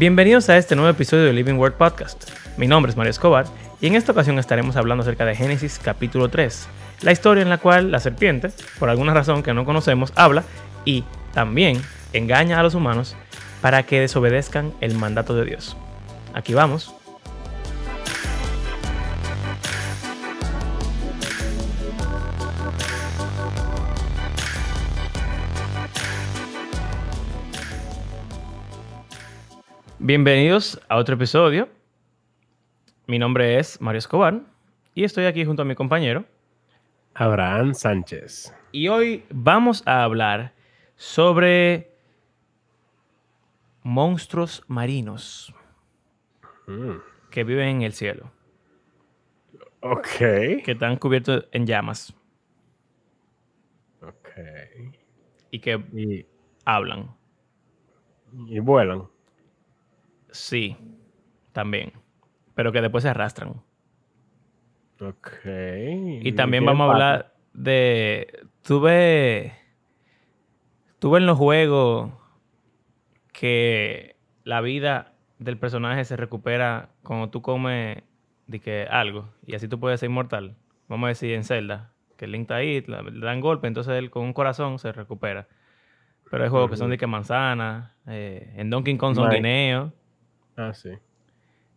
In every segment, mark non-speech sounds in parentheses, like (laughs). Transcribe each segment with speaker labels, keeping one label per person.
Speaker 1: Bienvenidos a este nuevo episodio de Living Word Podcast. Mi nombre es Mario Escobar y en esta ocasión estaremos hablando acerca de Génesis capítulo 3, la historia en la cual la serpiente, por alguna razón que no conocemos, habla y también engaña a los humanos para que desobedezcan el mandato de Dios. Aquí vamos. Bienvenidos a otro episodio. Mi nombre es Mario Escobar y estoy aquí junto a mi compañero
Speaker 2: Abraham Sánchez.
Speaker 1: Y hoy vamos a hablar sobre monstruos marinos
Speaker 2: Mm,
Speaker 1: que viven en el cielo,
Speaker 2: Ok.
Speaker 1: que están cubiertos en llamas
Speaker 2: Ok.
Speaker 1: y que
Speaker 2: Y,
Speaker 1: hablan.
Speaker 2: y vuelan.
Speaker 1: Sí, también, pero que después se arrastran.
Speaker 2: Ok.
Speaker 1: Y también vamos a hablar de. Tuve. Tuve en los juegos que la vida del personaje se recupera cuando tú comes de que algo y así tú puedes ser inmortal. Vamos a decir en Zelda, que el Link está ahí, le dan golpe, entonces él con un corazón se recupera. Pero hay juegos que son de que manzana, eh, en Donkey Kong son
Speaker 2: Right.
Speaker 1: guineos.
Speaker 2: Ah, sí.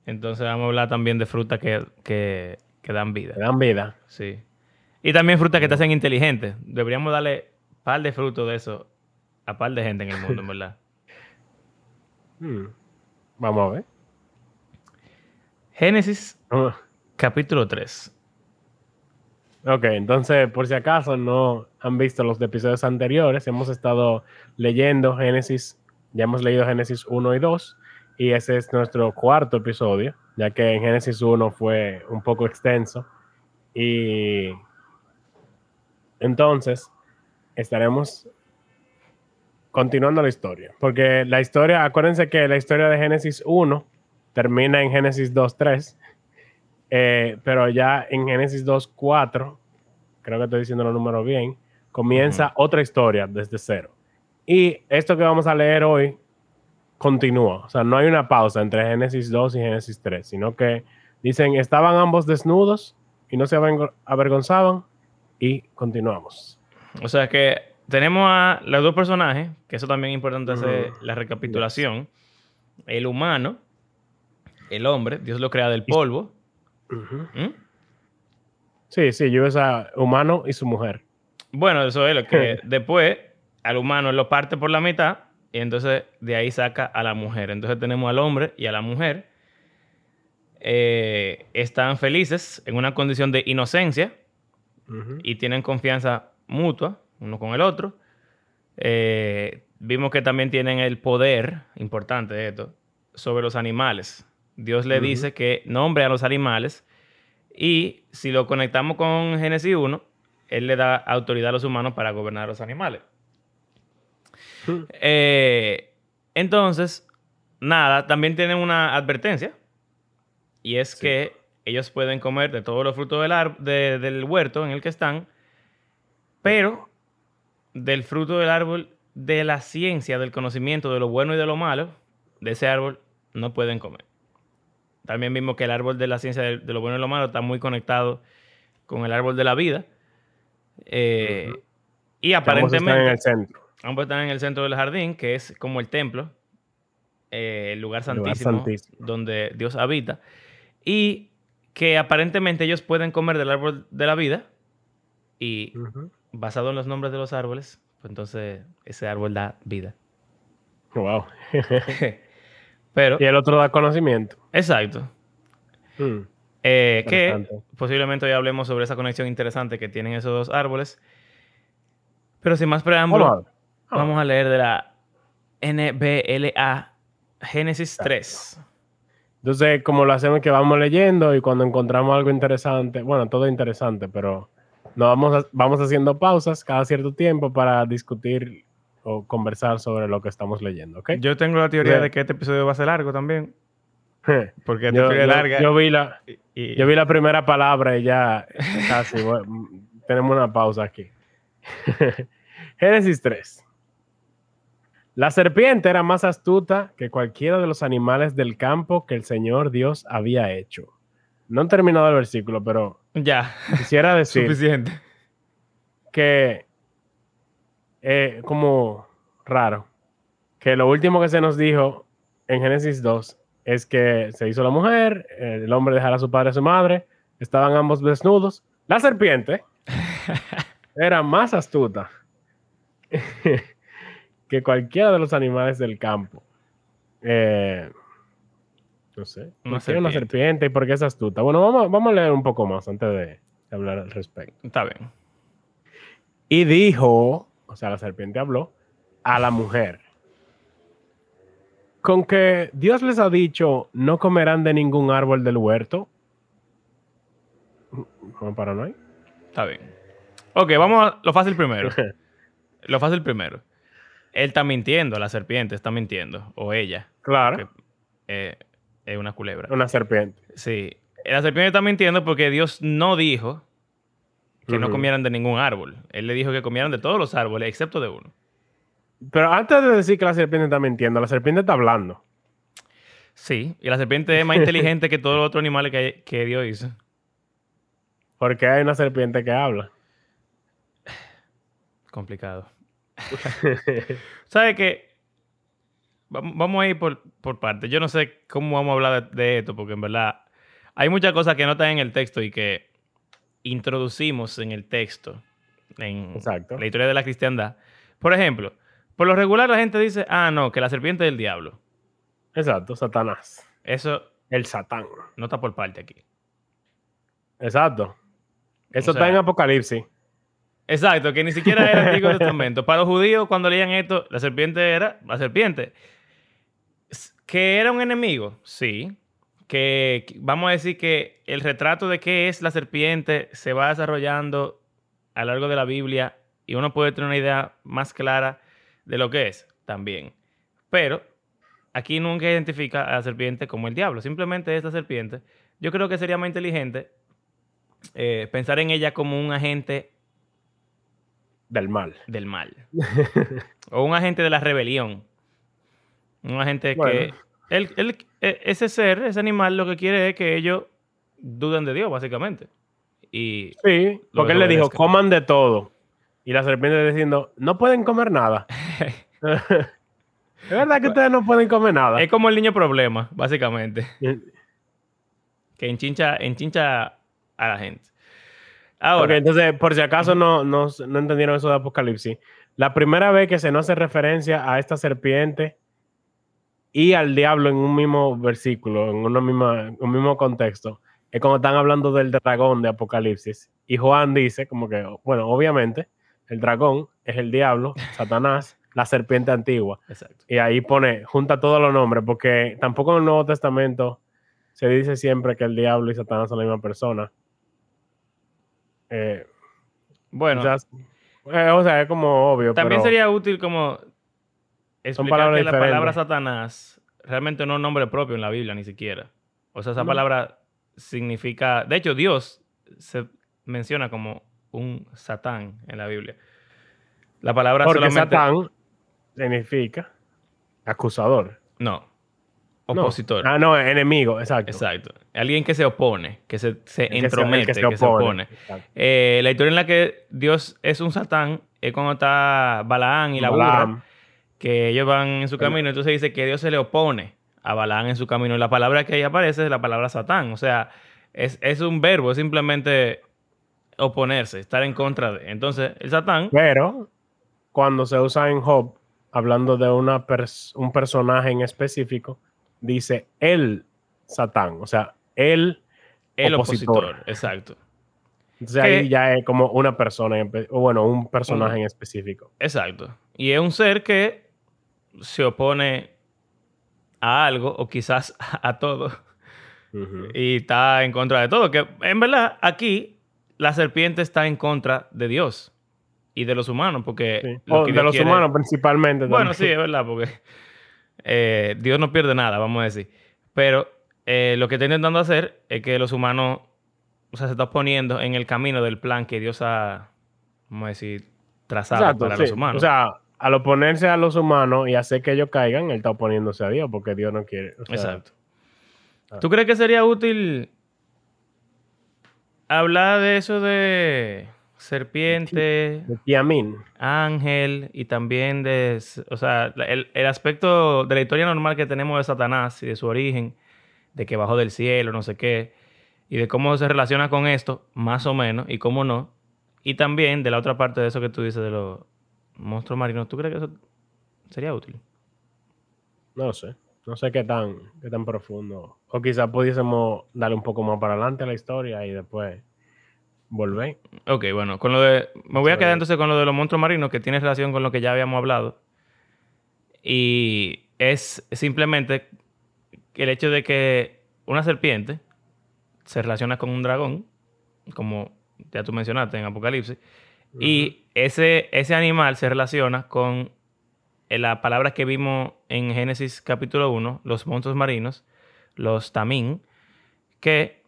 Speaker 1: Entonces vamos a hablar también de frutas que, que, que dan vida.
Speaker 2: Te dan vida.
Speaker 1: Sí. Y también frutas que te hacen inteligente. Deberíamos darle par de frutos de eso a par de gente en el mundo, en (laughs) verdad.
Speaker 2: Mm. Vamos a ver.
Speaker 1: Génesis capítulo 3.
Speaker 2: Ok, entonces, por si acaso no han visto los episodios anteriores, hemos estado leyendo Génesis, ya hemos leído Génesis 1 y 2, y ese es nuestro cuarto episodio, ya que en Génesis 1 fue un poco extenso. Y entonces estaremos continuando la historia, porque la historia, acuérdense que la historia de Génesis 1 termina en Génesis 2.3. Eh, pero ya en Génesis 2.4, creo que estoy diciendo los números bien, comienza otra historia desde cero. Y esto que vamos a leer hoy continúa. O sea, no hay una pausa entre Génesis 2 y Génesis 3, sino que dicen, estaban ambos desnudos y no se avergo- avergonzaban y continuamos.
Speaker 1: O sea que tenemos a los dos personajes, que eso también es importante hacer la recapitulación. El humano, el hombre, Dios lo crea del polvo. ¿Mm?
Speaker 2: Sí, sí, yo esa humano y su mujer.
Speaker 1: Bueno, eso es lo que (laughs) después al humano lo parte por la mitad y entonces de ahí saca a la mujer. Entonces tenemos al hombre y a la mujer. Eh, están felices en una condición de inocencia y tienen confianza mutua uno con el otro. Eh, vimos que también tienen el poder, importante de esto, sobre los animales. Dios le dice que nombre a los animales y si lo conectamos con Génesis 1, Él le da autoridad a los humanos para gobernar a los animales. (laughs) Eh, entonces, nada, también tienen una advertencia y es
Speaker 2: Sí.
Speaker 1: que ellos pueden comer de todos los frutos del, ar- de- del huerto en el que están, pero del fruto del árbol de la ciencia, del conocimiento de lo bueno y de lo malo, de ese árbol no pueden comer. También vimos que el árbol de la ciencia de, de lo bueno y lo malo está muy conectado con el árbol de la vida. Eh. Y
Speaker 2: están
Speaker 1: aparentemente...
Speaker 2: en el centro.
Speaker 1: Ambos están en el centro del jardín, que es como el templo, eh, el lugar santísimo, donde Dios habita. Y que aparentemente ellos pueden comer del árbol de la vida. Y basado en los nombres de los árboles, pues entonces ese árbol da vida.
Speaker 2: Wow. (laughs)
Speaker 1: Pero,
Speaker 2: y el otro da conocimiento.
Speaker 1: exacto.
Speaker 2: Mm.
Speaker 1: Eh, que posiblemente hoy hablemos sobre esa conexión interesante que tienen esos dos árboles. Pero sin más preámbulo,
Speaker 2: ver.
Speaker 1: Vamos a leer de la NBLA Génesis 3.
Speaker 2: Entonces, como lo hacemos que vamos leyendo y cuando encontramos algo interesante, bueno, todo interesante, pero no vamos, a- vamos haciendo pausas cada cierto tiempo para discutir o conversar sobre lo que estamos leyendo, ¿ok?
Speaker 1: Yo tengo la teoría
Speaker 2: Bien.
Speaker 1: de que este episodio va a ser largo también. (laughs) Porque esta
Speaker 2: yo,
Speaker 1: historia es
Speaker 2: yo-
Speaker 1: larga.
Speaker 2: yo vi la,
Speaker 1: y-
Speaker 2: yo vi la primera palabra y ya casi bueno, (laughs) tenemos una pausa aquí. (laughs) Génesis 3. La serpiente era más astuta que cualquiera de los animales del campo que el Señor Dios había hecho. No han terminado el versículo, pero
Speaker 1: Ya.
Speaker 2: quisiera (laughs) decir
Speaker 1: Suficiente.
Speaker 2: que eh, como raro que lo último que se nos dijo en Génesis 2 es que se hizo la mujer, el hombre dejará a su padre y a su madre, estaban ambos desnudos. La serpiente (laughs) era más astuta (laughs) que cualquiera de los animales del campo. Eh, no sé.
Speaker 1: Una
Speaker 2: ¿Por qué una
Speaker 1: serpiente.
Speaker 2: serpiente y por qué es astuta? Bueno, vamos, vamos a leer un poco más antes de, hablar al respecto.
Speaker 1: Está bien.
Speaker 2: Y dijo, o sea, la serpiente habló a la mujer. Con que Dios les ha dicho, no comerán de ningún árbol del huerto. ¿Cómo para no?
Speaker 1: Está bien. Ok, vamos a lo fácil primero. (laughs) Lo fácil primero. Él está mintiendo, la serpiente está mintiendo. O ella.
Speaker 2: Claro,
Speaker 1: que, eh, es una culebra.
Speaker 2: una serpiente.
Speaker 1: Sí. La serpiente está mintiendo porque Dios no dijo que no comieran de ningún árbol. Él le dijo que comieran de todos los árboles, excepto de uno.
Speaker 2: Pero antes de decir que la serpiente está mintiendo, la serpiente está hablando.
Speaker 1: Sí. Y la serpiente es más inteligente que todos los otros animales que, que Dios hizo.
Speaker 2: Porque hay una serpiente que habla.
Speaker 1: Complicado. (laughs) ¿Sabe qué? Vam- Vamos a ir por, por partes. Yo no sé cómo vamos a hablar de, de esto, porque en verdad hay muchas cosas que no están en el texto y que introducimos en el texto, en
Speaker 2: Exacto.
Speaker 1: la historia de la cristiandad. Por ejemplo, por lo regular la gente dice, ah, no, que la serpiente es del diablo.
Speaker 2: Exacto, Satanás.
Speaker 1: Eso
Speaker 2: El Satán.
Speaker 1: no está por parte aquí.
Speaker 2: Exacto. Eso
Speaker 1: O sea-
Speaker 2: está en Apocalipsis.
Speaker 1: Exacto, que ni siquiera era el Antiguo Testamento. Para los judíos, cuando leían esto, la serpiente era la serpiente. ¿Que era un enemigo? Sí. Que vamos a decir que el retrato de qué es la serpiente se va desarrollando a lo largo de la Biblia y uno puede tener una idea más clara de lo que es también. Pero aquí nunca identifica a la serpiente como el diablo. Simplemente esta serpiente. Yo creo que sería más inteligente eh, pensar en ella como un agente
Speaker 2: Del mal.
Speaker 1: del mal. o un agente de la rebelión. Un agente
Speaker 2: Bueno.
Speaker 1: que... él- él- e- ese ser, ese animal, lo que quiere es que ellos duden de Dios, básicamente. Y
Speaker 2: Sí, porque él le dijo, coman de todo. Y la serpiente diciendo, no pueden comer nada. (laughs) es verdad que ustedes no pueden comer nada.
Speaker 1: es como el niño problema, básicamente. Que enchincha, enchincha a la gente. Ahora,
Speaker 2: entonces, por si acaso no, no, no entendieron eso de Apocalipsis, la primera vez que se nos hace referencia a esta serpiente y al diablo en un mismo versículo, en una misma, un mismo contexto, es cuando están hablando del dragón de Apocalipsis. Y Juan dice, como que, bueno, obviamente, el dragón es el diablo, (laughs) Satanás, la serpiente antigua.
Speaker 1: exacto.
Speaker 2: Y ahí pone, junta todos los nombres, porque tampoco en el Nuevo Testamento se dice siempre que el diablo y Satanás son la misma persona. Eh,
Speaker 1: Bueno,
Speaker 2: quizás- eh, o sea, es como obvio.
Speaker 1: también
Speaker 2: pero
Speaker 1: sería útil como explicar que la palabra. Satanás realmente no es un nombre propio en la Biblia, ni siquiera. O sea, esa
Speaker 2: No.
Speaker 1: palabra significa... De hecho, Dios se menciona como un Satán en la Biblia. La palabra
Speaker 2: Porque
Speaker 1: solamente...
Speaker 2: Satán significa acusador.
Speaker 1: No.
Speaker 2: No.
Speaker 1: Opositor.
Speaker 2: Ah, no, enemigo, exacto.
Speaker 1: Exacto. Alguien que se opone, que se, se
Speaker 2: El que se-
Speaker 1: entromete,
Speaker 2: que
Speaker 1: que
Speaker 2: se
Speaker 1: se
Speaker 2: opone.
Speaker 1: Eh, la historia en la que Dios es un Satán es cuando está Balaán y la burra.
Speaker 2: Balaam.
Speaker 1: que ellos van en su camino, entonces dice que Dios se le opone a Balaam en su camino. Y la palabra que ahí aparece es la palabra Satán. O sea, es, es un verbo, es simplemente oponerse, estar en contra de. Entonces, el Satán,
Speaker 2: Pero cuando se usa en Job, hablando de una pers- un personaje en específico, dice el Satán, o sea, el
Speaker 1: el
Speaker 2: opositor.
Speaker 1: opositor. Exacto.
Speaker 2: Entonces
Speaker 1: Que-
Speaker 2: ahí ya es como una persona, o bueno, un personaje
Speaker 1: Un-
Speaker 2: en específico.
Speaker 1: Exacto. Y es un ser que se opone a algo o quizás (laughs) a todo y está en contra de todo. Que en verdad aquí la serpiente está en contra de Dios y de los humanos porque...
Speaker 2: Sí.
Speaker 1: lo
Speaker 2: de los
Speaker 1: quiere-
Speaker 2: humanos principalmente.
Speaker 1: Bueno, sí, es verdad, porque eh, Dios no pierde nada, vamos a decir. Pero eh, lo que está intentando hacer es que los humanos, o sea, se está poniendo en el camino del plan que Dios ha, vamos a decir, trazado
Speaker 2: Exacto,
Speaker 1: para
Speaker 2: sí.
Speaker 1: los humanos.
Speaker 2: O sea, al oponerse a los humanos y hacer que ellos caigan, él está oponiéndose a Dios porque Dios no quiere.
Speaker 1: Exacto. Ah. ¿Tú crees que sería útil hablar de eso de serpiente, ángel y también de, o sea, el, el, aspecto de la historia normal que tenemos de Satanás y de su origen, de que bajó del cielo, no sé qué, y de cómo se relaciona con esto, más o menos, y cómo no, y también de la otra parte de eso que tú dices de los monstruos marinos, ¿tú crees que eso sería útil?
Speaker 2: No sé. No sé qué tan, qué tan profundo. O quizás pudiésemos darle un poco más para adelante a la historia y después volver.
Speaker 1: Ok, bueno, con lo de. Me voy a quedar entonces con lo de los monstruos marinos, que tiene relación con lo que ya habíamos hablado. Y es simplemente el hecho de que una serpiente se relaciona con un dragón, como ya tú mencionaste en Apocalipsis, y ese, ese animal se relaciona con la palabra que vimos en Génesis capítulo 1, los monstruos marinos, los tamín, que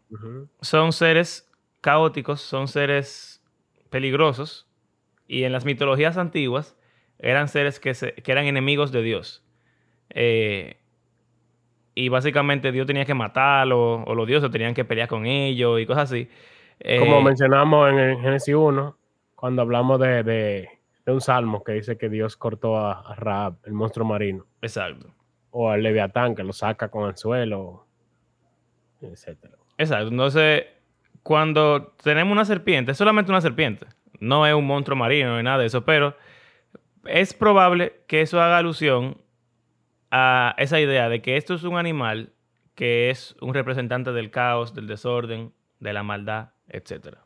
Speaker 1: son seres caóticos, son seres peligrosos, y en las mitologías antiguas eran seres que, eran enemigos de Dios. Eh, y básicamente Dios tenía que matarlo, o los dioses tenían que pelear con ellos y cosas así.
Speaker 2: Como eh, mencionamos en el Génesis 1, cuando hablamos de de un salmo que dice que Dios cortó a, Raab, el monstruo marino.
Speaker 1: Exacto.
Speaker 2: O al Leviatán, que lo saca con el suelo, etc.
Speaker 1: Exacto. Entonces, cuando tenemos una serpiente, es solamente una serpiente. No es un monstruo marino ni nada de eso, pero es probable que eso haga alusión a esa idea de que esto es un animal que es un representante del caos, del desorden, de la maldad, etc.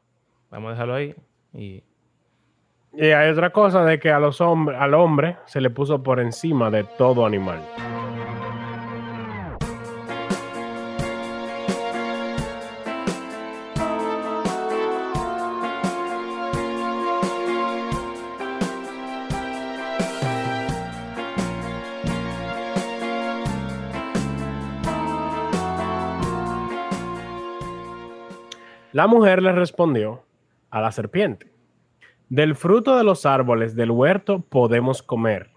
Speaker 1: Vamos a dejarlo ahí y
Speaker 2: y hay otra cosa de que a los hombres, al hombre se le puso por encima de todo animal. La mujer le respondió a la serpiente del fruto de los árboles del huerto podemos comer,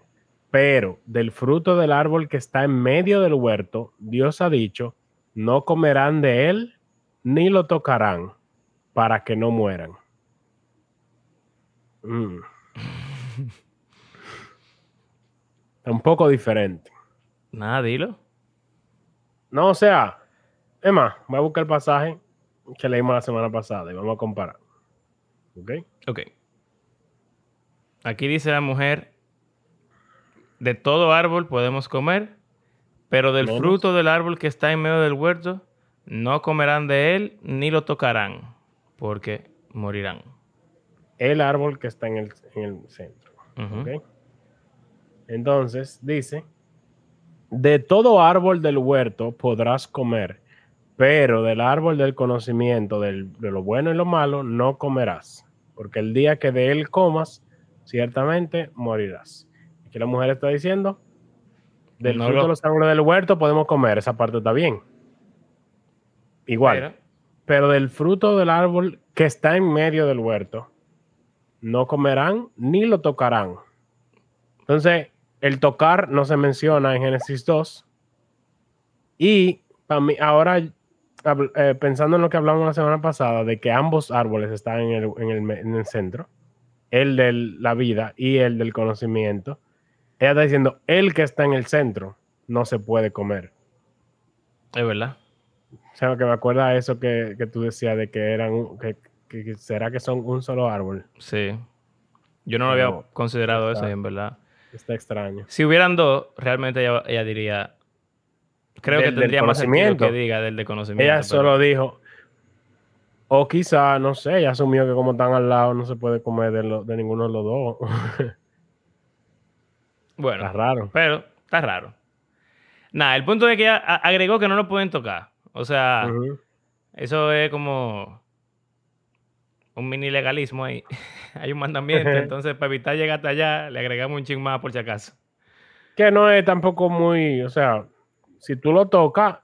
Speaker 2: pero del fruto del árbol que está en medio del huerto, Dios ha dicho, no comerán de él ni lo tocarán para que no mueran. Mm. un poco diferente.
Speaker 1: Nada, dilo.
Speaker 2: No, o sea, Emma, voy a buscar el pasaje que leímos la semana pasada y vamos a comparar. ¿Ok?
Speaker 1: Ok. Aquí dice la mujer, de todo árbol podemos comer, pero del fruto del árbol que está en medio del huerto, no comerán de él ni lo tocarán, porque morirán.
Speaker 2: El árbol que está en el, centro. Entonces dice, de todo árbol del huerto podrás comer, pero del árbol del conocimiento de lo bueno y lo malo no comerás, porque el día que de él comas, ciertamente morirás. Aquí la mujer está diciendo, del fruto de los árboles del huerto podemos comer, esa parte está bien. Igual. Pero, del fruto del árbol que está en medio del huerto, no comerán ni lo tocarán. Entonces, el tocar no se menciona en Génesis 2. Y para mí, ahora eh, pensando en lo que hablamos la semana pasada, de que ambos árboles están en el, en el centro, el de la vida y el del conocimiento. Ella está diciendo, el que está en el centro no se puede comer.
Speaker 1: Es verdad.
Speaker 2: O sea, que me acuerda eso que, tú decías de que eran, que, será que son un solo árbol.
Speaker 1: Sí. Yo no lo había considerado eso, en verdad.
Speaker 2: Está extraño.
Speaker 1: Si hubieran dos, realmente ella, diría, creo que tendría más sentido que diga del de conocimiento.
Speaker 2: Ella solo dijo, o quizá, no sé, ya asumió que como están al lado no se puede comer de, ninguno de los dos. (laughs)
Speaker 1: bueno. Está raro. Pero está raro. Nada, el punto es que agregó que no lo pueden tocar. O sea, eso es como un mini legalismo ahí. (laughs) Hay un mandamiento, (laughs) entonces para evitar llegar hasta allá, le agregamos un ching más por si acaso.
Speaker 2: Que no es tampoco muy, o sea, si tú lo tocas,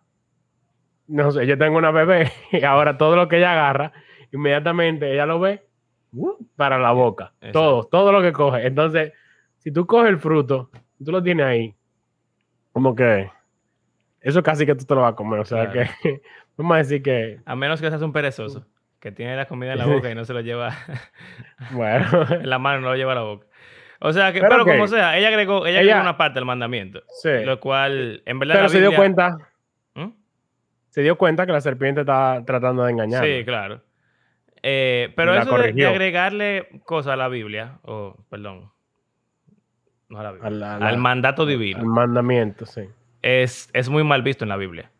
Speaker 2: no sé, yo tengo una bebé (laughs) y ahora todo lo que ella agarra, inmediatamente ella lo ve uh, para la boca. Todo, todo lo que coge. Entonces, si tú coges el fruto, tú lo tienes ahí, como que eso casi que tú te lo vas a comer. O sea que (laughs) vamos a decir que.
Speaker 1: A menos que seas un perezoso, que tiene la comida en la (laughs) boca y no se lo lleva.
Speaker 2: bueno.
Speaker 1: en la mano no lo lleva a la boca. O sea que, pero, como sea, ella agregó, ella, agregó una parte del mandamiento. Sí. Lo cual, en verdad.
Speaker 2: Pero se dio cuenta. ¿Mm? Se dio cuenta que la serpiente estaba tratando de engañar.
Speaker 1: Sí, claro. Eh, pero eso de, agregarle cosas a la Biblia, o perdón, no a la Biblia, al mandato divino.
Speaker 2: Al mandamiento, sí.
Speaker 1: Es, es, muy mal visto en la Biblia.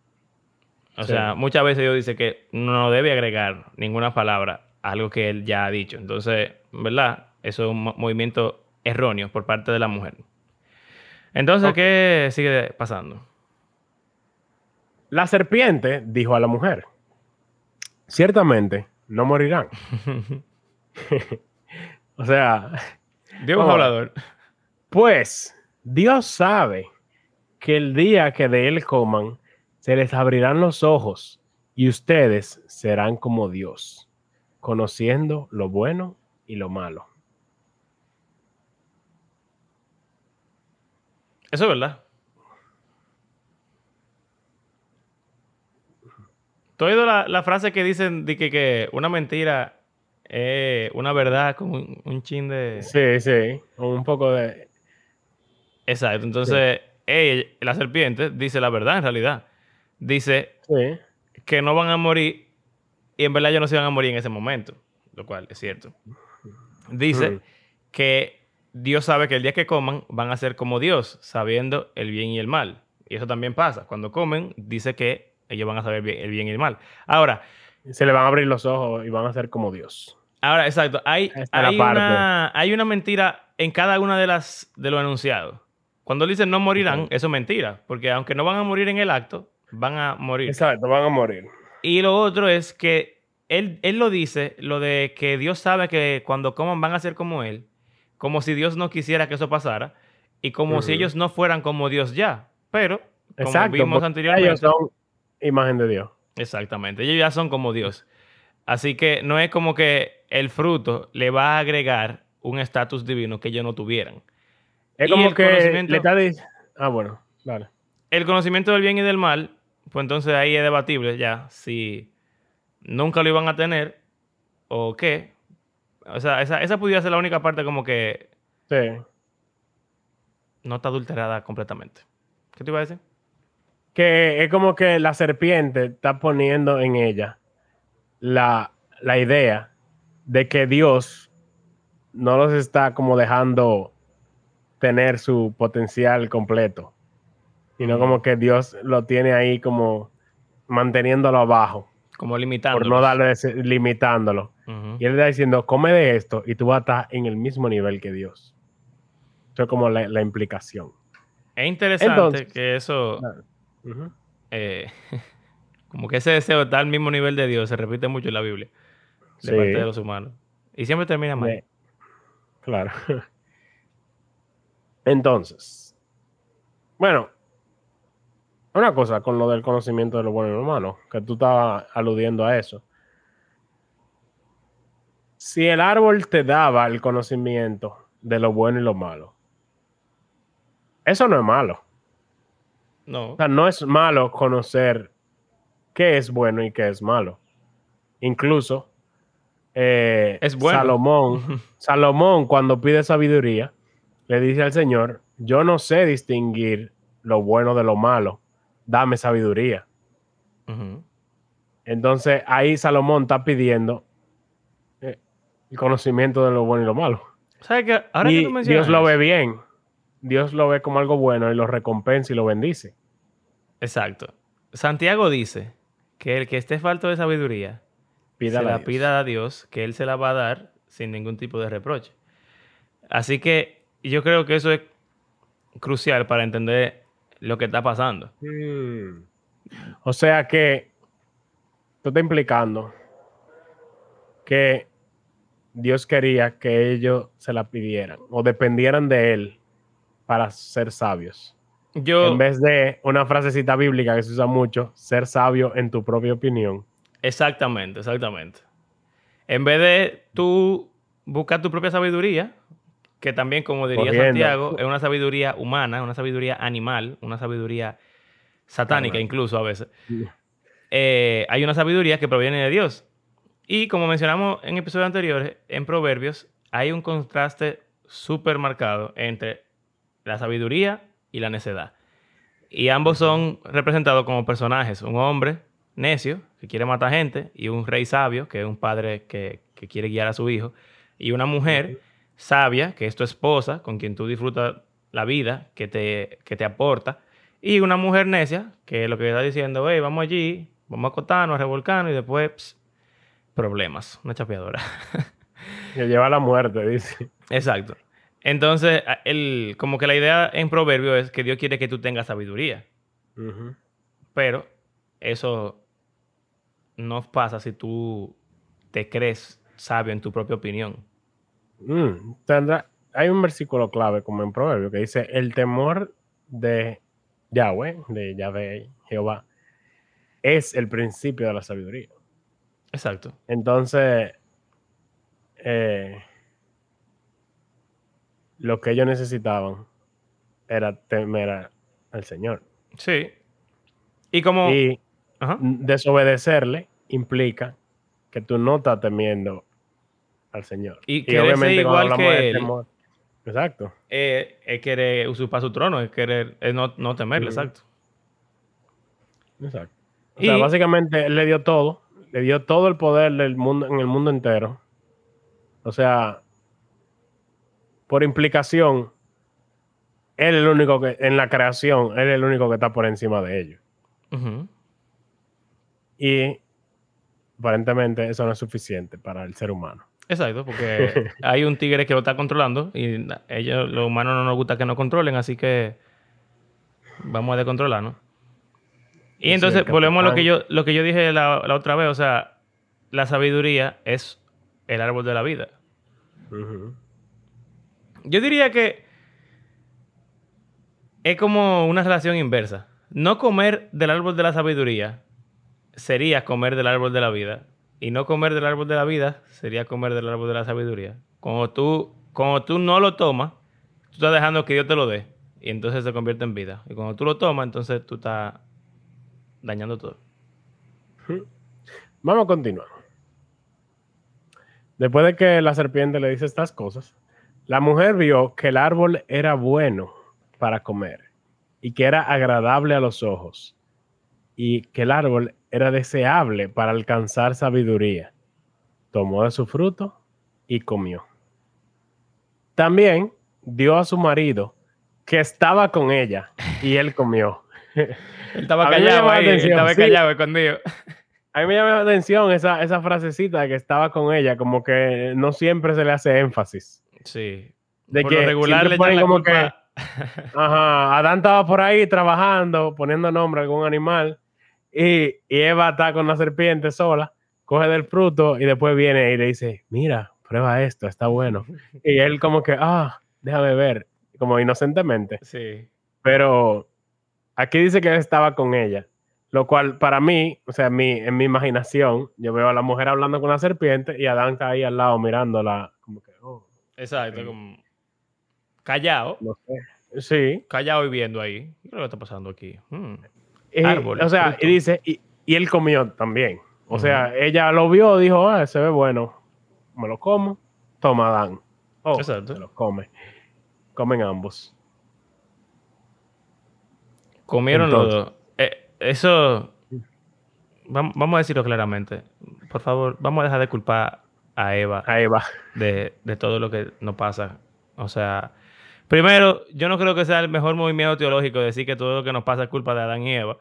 Speaker 1: O sea, muchas veces Dios dice que no debe agregar ninguna palabra a algo que él ya ha dicho. Entonces, ¿verdad? Eso es un movimiento erróneo por parte de la mujer. Entonces, ¿qué sigue pasando?
Speaker 2: La serpiente dijo a la mujer, ciertamente no morirán. (laughs) o sea,
Speaker 1: Dios es hablador.
Speaker 2: Pues Dios sabe que el día que de él coman, se les abrirán los ojos y ustedes serán como Dios, conociendo lo bueno y lo malo.
Speaker 1: Eso es verdad. ¿Tú has oído la, frase que dicen de que, una mentira es una verdad con un, chin de...
Speaker 2: Sí, sí, un poco de...
Speaker 1: Exacto, entonces la serpiente dice la verdad en realidad. Dice que no van a morir y en verdad ellos no se van a morir en ese momento, lo cual es cierto. Dice que Dios sabe que el día que coman van a ser como Dios, sabiendo el bien y el mal. Y eso también pasa. Cuando comen, dice que ellos van a saber el bien y el mal. Ahora.
Speaker 2: Se le van a abrir los ojos y van a ser como Dios.
Speaker 1: Ahora, exacto. Hay, hay, una, hay una, mentira en cada una de las de los enunciados. Cuando dicen no morirán, eso es mentira. Porque aunque no van a morir en el acto, van a morir.
Speaker 2: Exacto, van a morir.
Speaker 1: Y lo otro es que él, él lo dice, lo de que Dios sabe que cuando coman van a ser como Él, como si Dios no quisiera que eso pasara, y como si ellos no fueran como Dios ya. Pero, como vimos anteriormente
Speaker 2: imagen de Dios.
Speaker 1: Exactamente. Ellos ya son como Dios. Así que no es como que el fruto le va a agregar un estatus divino que ellos no tuvieran.
Speaker 2: Es como que le está Ah, bueno, vale.
Speaker 1: El conocimiento del bien y del mal, pues entonces ahí es debatible ya si nunca lo iban a tener o qué. O sea, esa, esa pudiera ser la única parte como que...
Speaker 2: Sí.
Speaker 1: No está adulterada completamente. ¿Qué te iba a decir?
Speaker 2: que es como que la serpiente está poniendo en ella la, idea de que Dios no los está como dejando tener su potencial completo, sino como que Dios lo tiene ahí como manteniéndolo abajo.
Speaker 1: Como limitándolo.
Speaker 2: Por no darle, limitándolo. Y él está diciendo, come de esto y tú vas a estar en el mismo nivel que Dios. Eso es como la, implicación.
Speaker 1: Es interesante que eso... Eh, (laughs) como que ese deseo está al mismo nivel de Dios, se repite mucho en la Biblia, de parte de los humanos. Y siempre termina mal.
Speaker 2: Claro. (laughs) Entonces, bueno, una cosa con lo del conocimiento de lo bueno y lo malo, que tú estabas aludiendo a eso. Si el árbol te daba el conocimiento de lo bueno y lo malo, eso no es malo.
Speaker 1: No.
Speaker 2: no es malo conocer qué es bueno y qué es malo. Incluso eh,
Speaker 1: es bueno.
Speaker 2: Salomón, (laughs) Salomón, cuando pide sabiduría, le dice al Señor: Yo no sé distinguir lo bueno de lo malo. Dame sabiduría. Entonces ahí Salomón está pidiendo el conocimiento de lo bueno y lo malo. y Dios lo ve bien. Dios lo ve como algo bueno y lo recompensa y lo bendice.
Speaker 1: Exacto. Santiago dice que el que esté falto de sabiduría, se la pida a Dios, que Él se la va a dar sin ningún tipo de reproche. Así que yo creo que eso es crucial para entender lo que está pasando.
Speaker 2: Mm. O sea que tú estás implicando que Dios quería que ellos se la pidieran o dependieran de Él para ser sabios. En vez de una frasecita bíblica que se usa mucho, ser sabio en tu propia opinión.
Speaker 1: Exactamente, exactamente. En vez de tú buscar tu propia sabiduría, que también, como diría Santiago, es una sabiduría humana, una sabiduría animal, una sabiduría satánica incluso a veces. (laughs) Eh, hay una sabiduría que proviene de Dios. Y como mencionamos en episodios anteriores, en Proverbios hay un contraste súper marcado entre la sabiduría y la necedad. Y ambos son representados como personajes. Un hombre necio que quiere matar gente y un rey sabio, que es un padre que, quiere guiar a su hijo. Y una mujer sabia, que es tu esposa, con quien tú disfrutas la vida, que te, que te aporta. Y una mujer necia, que lo que está diciendo, hey, vamos allí, vamos a acotarnos, a revolcarnos y después problemas, una chapeadora. (laughs)
Speaker 2: que lleva a la muerte, dice.
Speaker 1: Exacto. Entonces, el, como que la idea en proverbio es que Dios quiere que tú tengas sabiduría. Pero eso no pasa si tú te crees sabio en tu propia opinión.
Speaker 2: Mm, hay un versículo clave como en proverbio que dice, el temor de Yahweh, de Yahvé, Jehová, es el principio de la sabiduría.
Speaker 1: Exacto.
Speaker 2: Entonces, eh, lo que ellos necesitaban era temer al Señor.
Speaker 1: Sí. Y como...
Speaker 2: Y desobedecerle implica que tú no estás temiendo al Señor.
Speaker 1: Y, que obviamente igual que
Speaker 2: temor, exacto.
Speaker 1: Eh, es querer usurpar su trono, es querer no, no temerle, exacto.
Speaker 2: Exacto. O sea, básicamente él le dio todo, le dio todo el poder del mundo, en el mundo entero. O sea, por implicación, él es el único que, en la creación, él es el único que está por encima de ellos. Y aparentemente eso no es suficiente para el ser humano.
Speaker 1: Exacto, porque (laughs) hay un tigre que lo está controlando y ellos, los humanos no nos gusta que nos controlen, así que vamos a descontrolarnos. Y entonces volvemos a lo que yo, lo que yo dije la, otra vez, o sea, la sabiduría es el árbol de la vida. Yo diría que es como una relación inversa. No comer del árbol de la sabiduría sería comer del árbol de la vida. Y no comer del árbol de la vida sería comer del árbol de la sabiduría. Como tú, como tú no lo tomas, tú estás dejando que Dios te lo dé. Y entonces se convierte en vida. Y cuando tú lo tomas, entonces tú estás dañando todo.
Speaker 2: Vamos a continuar. Después de que la serpiente le dice estas cosas, la mujer vio que el árbol era bueno para comer y que era agradable a los ojos y que el árbol era deseable para alcanzar sabiduría. Tomó de su fruto y comió. También dio a su marido que estaba con ella y él comió.
Speaker 1: Él estaba callado ahí, estaba callado escondido.
Speaker 2: A mí me llama la atención esa, esa frasecita que estaba con ella, como que no siempre se le hace énfasis.
Speaker 1: Sí.
Speaker 2: De que regular le como que ajá, Adán estaba por ahí trabajando, poniendo nombre a algún animal, y, Eva está con la serpiente sola, coge del fruto y después viene y le dice, mira, prueba esto, está bueno. Y él como que, ah, déjame ver, como inocentemente.
Speaker 1: Sí.
Speaker 2: Pero aquí dice que él estaba con ella, lo cual para mí, o sea, mi, en mi imaginación, yo veo a la mujer hablando con la serpiente y Adán está ahí al lado mirándola, como que, oh.
Speaker 1: Exacto, como Callado.
Speaker 2: No sé. Sí.
Speaker 1: Callado y viendo ahí. ¿Qué es lo que está pasando aquí? Hmm.
Speaker 2: Árbol, o sea, y dice, y, él comió también. O sea, ella lo vio, dijo, ah, se ve bueno. Me lo como. Toma, Dan. Oh, Exacto. Se lo come. Comen ambos.
Speaker 1: Comieron los dos. Eh, eso. Vamos a decirlo claramente. Por favor, vamos a dejar de culpar a Eva.
Speaker 2: A Eva.
Speaker 1: De, de todo lo que nos pasa. O sea, Primero, yo no creo que sea el mejor movimiento teológico decir que todo lo que nos pasa es culpa de Adán y Eva.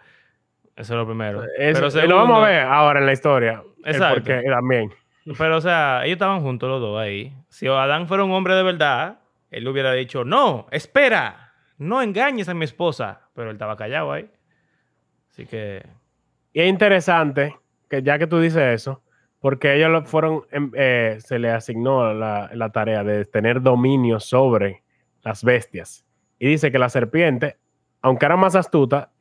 Speaker 1: Eso es lo primero.
Speaker 2: Pero lo vamos a ver ahora en la historia. Exacto. Porque también.
Speaker 1: Pero, o sea, ellos estaban juntos los dos ahí. Si Adán fuera un hombre de verdad, él hubiera dicho, no, espera, no engañes a mi esposa. Pero él estaba callado ahí. Así que...
Speaker 2: Y es interesante que ya que tú dices eso, porque ellos fueron, em, eh, se le asignó la, la tarea de tener dominio sobre las bestias. Y dice que la serpiente, aunque era más astuta,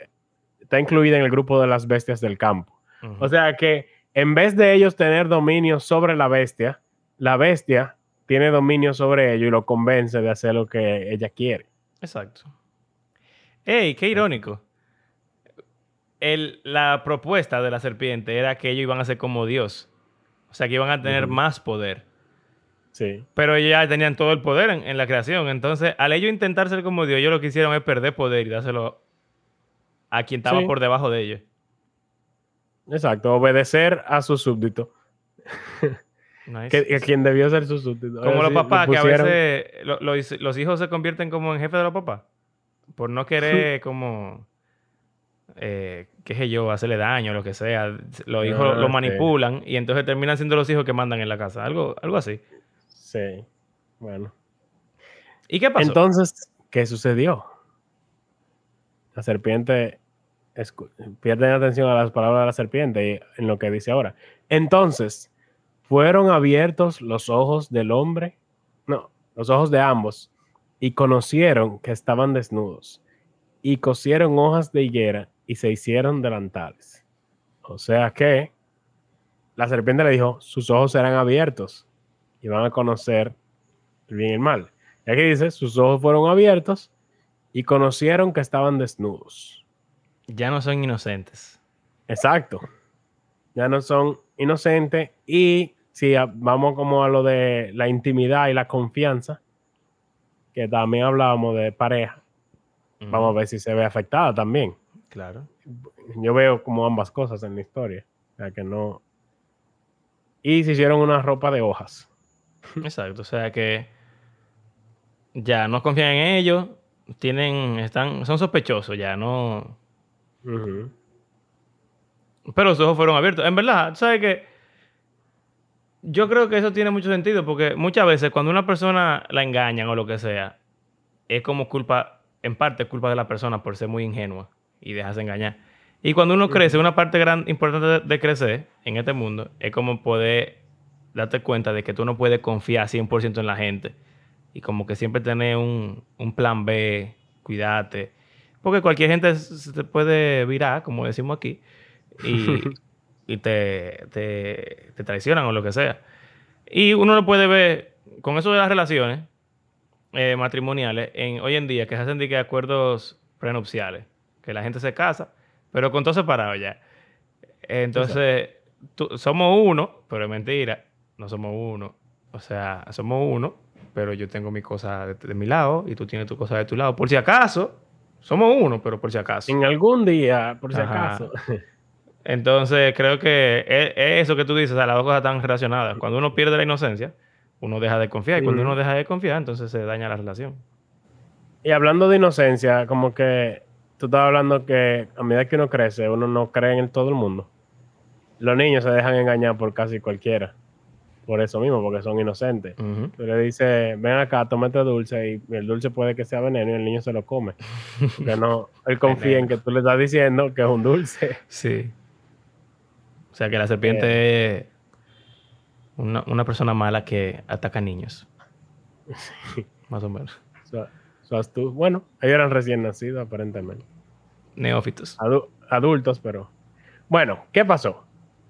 Speaker 2: está incluida en el grupo de las bestias del campo. O sea que en vez de ellos tener dominio sobre la bestia, la bestia tiene dominio sobre ellos y lo convence de hacer lo que ella quiere.
Speaker 1: Exacto. ¡Ey, qué irónico! El, la propuesta de la serpiente era que ellos iban a ser como Dios. O sea, que iban a tener más poder.
Speaker 2: Sí.
Speaker 1: Pero ellos ya tenían todo el poder en, en, la creación. Entonces, al ellos intentar ser como Dios, ellos lo que hicieron es perder poder y dárselo a quien estaba
Speaker 2: Sí.
Speaker 1: por debajo de ellos.
Speaker 2: Exacto, obedecer a su súbdito.
Speaker 1: Nice.
Speaker 2: Que, que quien debió ser su súbdito.
Speaker 1: Como
Speaker 2: Ahora
Speaker 1: los
Speaker 2: sí,
Speaker 1: papás, que a veces lo- los, los hijos se convierten como en jefe de los papás. Por no (laughs) querer como, eh, qué sé yo, hacerle daño, lo que sea. Los hijos
Speaker 2: Ah,
Speaker 1: lo manipulan y entonces terminan siendo los hijos que mandan en la casa. Algo, algo así.
Speaker 2: Sí, bueno.
Speaker 1: ¿Y qué pasó?
Speaker 2: Entonces, ¿qué sucedió? La serpiente, pierden atención a las palabras de la serpiente y en lo que dice ahora. Entonces, fueron abiertos los ojos del hombre, no, los ojos de ambos, y conocieron que estaban desnudos, y cosieron hojas de higuera y se hicieron delantales. O sea que la serpiente le dijo, sus ojos serán abiertos y van a conocer el bien y el mal. Y aquí dice, sus ojos fueron abiertos y conocieron que estaban desnudos.
Speaker 1: Ya no son inocentes.
Speaker 2: Exacto. Ya no son inocentes. Y si vamos como a lo de la intimidad y la confianza, que también hablábamos de pareja, vamos a ver si se ve afectada también.
Speaker 1: Claro.
Speaker 2: Yo veo como ambas cosas en la historia. O sea que no. Y se hicieron una ropa de hojas.
Speaker 1: Exacto. O sea que ya no confían en ellos. Tienen, están, son sospechosos ya, no. Pero los ojos fueron abiertos. En verdad, ¿sabes qué? Yo creo que eso tiene mucho sentido porque muchas veces cuando una persona la engañan o lo que sea, es como culpa, en parte es culpa de la persona por ser muy ingenua y dejarse engañar. Y cuando uno crece, una parte gran, importante de, crecer en este mundo es como poder darte cuenta de que tú no puedes confiar 100% en la gente y como que siempre tener un, un plan B, cuídate. Porque cualquier gente se se te puede virar, como decimos aquí, y, (laughs) y te, te, te traicionan o lo que sea. Y uno lo puede ver con eso de las relaciones eh, matrimoniales en, hoy en día que se hacen de acuerdos prenupciales, que la gente se casa, pero con todo separado ya. Entonces, tú- somos uno, pero es mentira, no somos uno. O sea, somos uno, pero yo tengo mi cosa de, de mi lado y tú tienes tu cosa de tu lado. Por si acaso, somos uno, pero por si acaso.
Speaker 2: En algún día, por si
Speaker 1: Ajá.
Speaker 2: acaso. (laughs)
Speaker 1: Entonces, creo que es, es eso que tú dices, o sea, las dos cosas están relacionadas. Cuando uno pierde la inocencia, uno deja de confiar. Y cuando uno deja de confiar, entonces se daña la relación.
Speaker 2: Y hablando de inocencia, como que tú estabas hablando que a medida que uno crece, uno no cree en todo el mundo. Los niños se dejan engañar por casi cualquiera. Por eso mismo, porque son inocentes.
Speaker 1: Ujú.
Speaker 2: Tú le dices, ven acá, tómate dulce, y el dulce puede que sea veneno y el niño se lo come. Porque no, él confía en que tú le estás diciendo que es un dulce.
Speaker 1: Sí. O sea, que la serpiente es una, una persona mala que ataca niños. (laughs) Más o menos.
Speaker 2: So- so bueno, ellos eran recién nacidos, aparentemente.
Speaker 1: Neófitos.
Speaker 2: Adu- adultos, pero. Bueno, ¿qué pasó?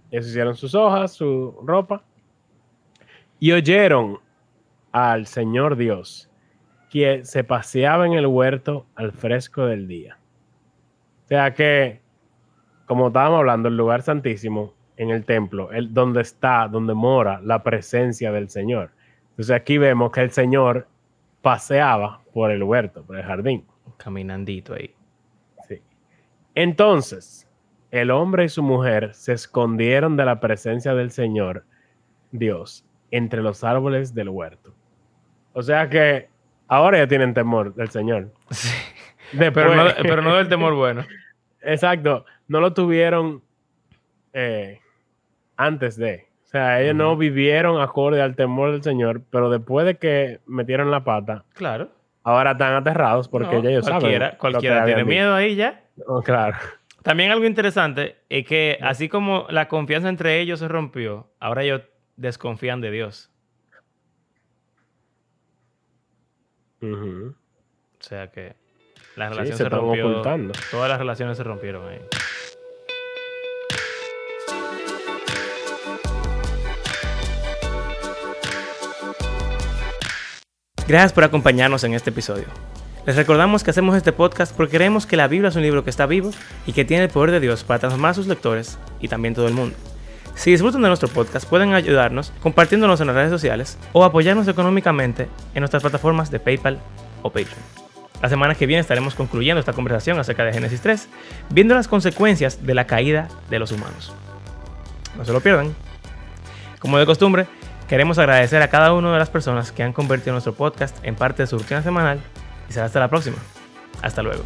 Speaker 2: Ellos hicieron sus hojas, su ropa. Y oyeron al Señor Dios que se paseaba en el huerto al fresco del día. O sea que, como estábamos hablando, el lugar santísimo en el templo, el, donde está, donde mora la presencia del Señor. Entonces aquí vemos que el Señor paseaba por el huerto, por el jardín.
Speaker 1: Caminandito ahí.
Speaker 2: Sí. Entonces, el hombre y su mujer se escondieron de la presencia del Señor, Dios, entre los árboles del huerto. O sea que ahora ya tienen temor del Señor.
Speaker 1: Sí. (laughs)
Speaker 2: Después-
Speaker 1: Pero, no, pero no del temor bueno. (laughs)
Speaker 2: Exacto, no lo tuvieron eh, antes de. O sea, ellos no vivieron acorde al temor del Señor, pero después de que metieron la pata,
Speaker 1: Claro.
Speaker 2: ahora están aterrados porque
Speaker 1: No,
Speaker 2: ya ellos saben.
Speaker 1: cualquiera, tiene miedo ahí ya.
Speaker 2: Oh, claro.
Speaker 1: También algo interesante es que así como la confianza entre ellos se rompió, ahora ellos desconfían de Dios.
Speaker 2: Ujú.
Speaker 1: O sea que la
Speaker 2: Sí,
Speaker 1: relación
Speaker 2: se
Speaker 1: se, rompió.
Speaker 2: ocultando.
Speaker 1: Todas las relaciones se rompieron ahí. Gracias por acompañarnos en este episodio. Les recordamos que hacemos este podcast porque creemos que la Biblia es un libro que está vivo y que tiene el poder de Dios para transformar a sus lectores y también todo el mundo. Si disfrutan de nuestro podcast, pueden ayudarnos compartiéndonos en las redes sociales o apoyarnos económicamente en nuestras plataformas de PayPal o Patreon. La semana que viene estaremos concluyendo esta conversación acerca de Génesis 3, viendo las consecuencias de la caída de los humanos. No se lo pierdan. Como de costumbre, queremos agradecer a cada una de las personas que han convertido nuestro podcast en parte de su rutina semanal y será hasta la próxima. Hasta luego.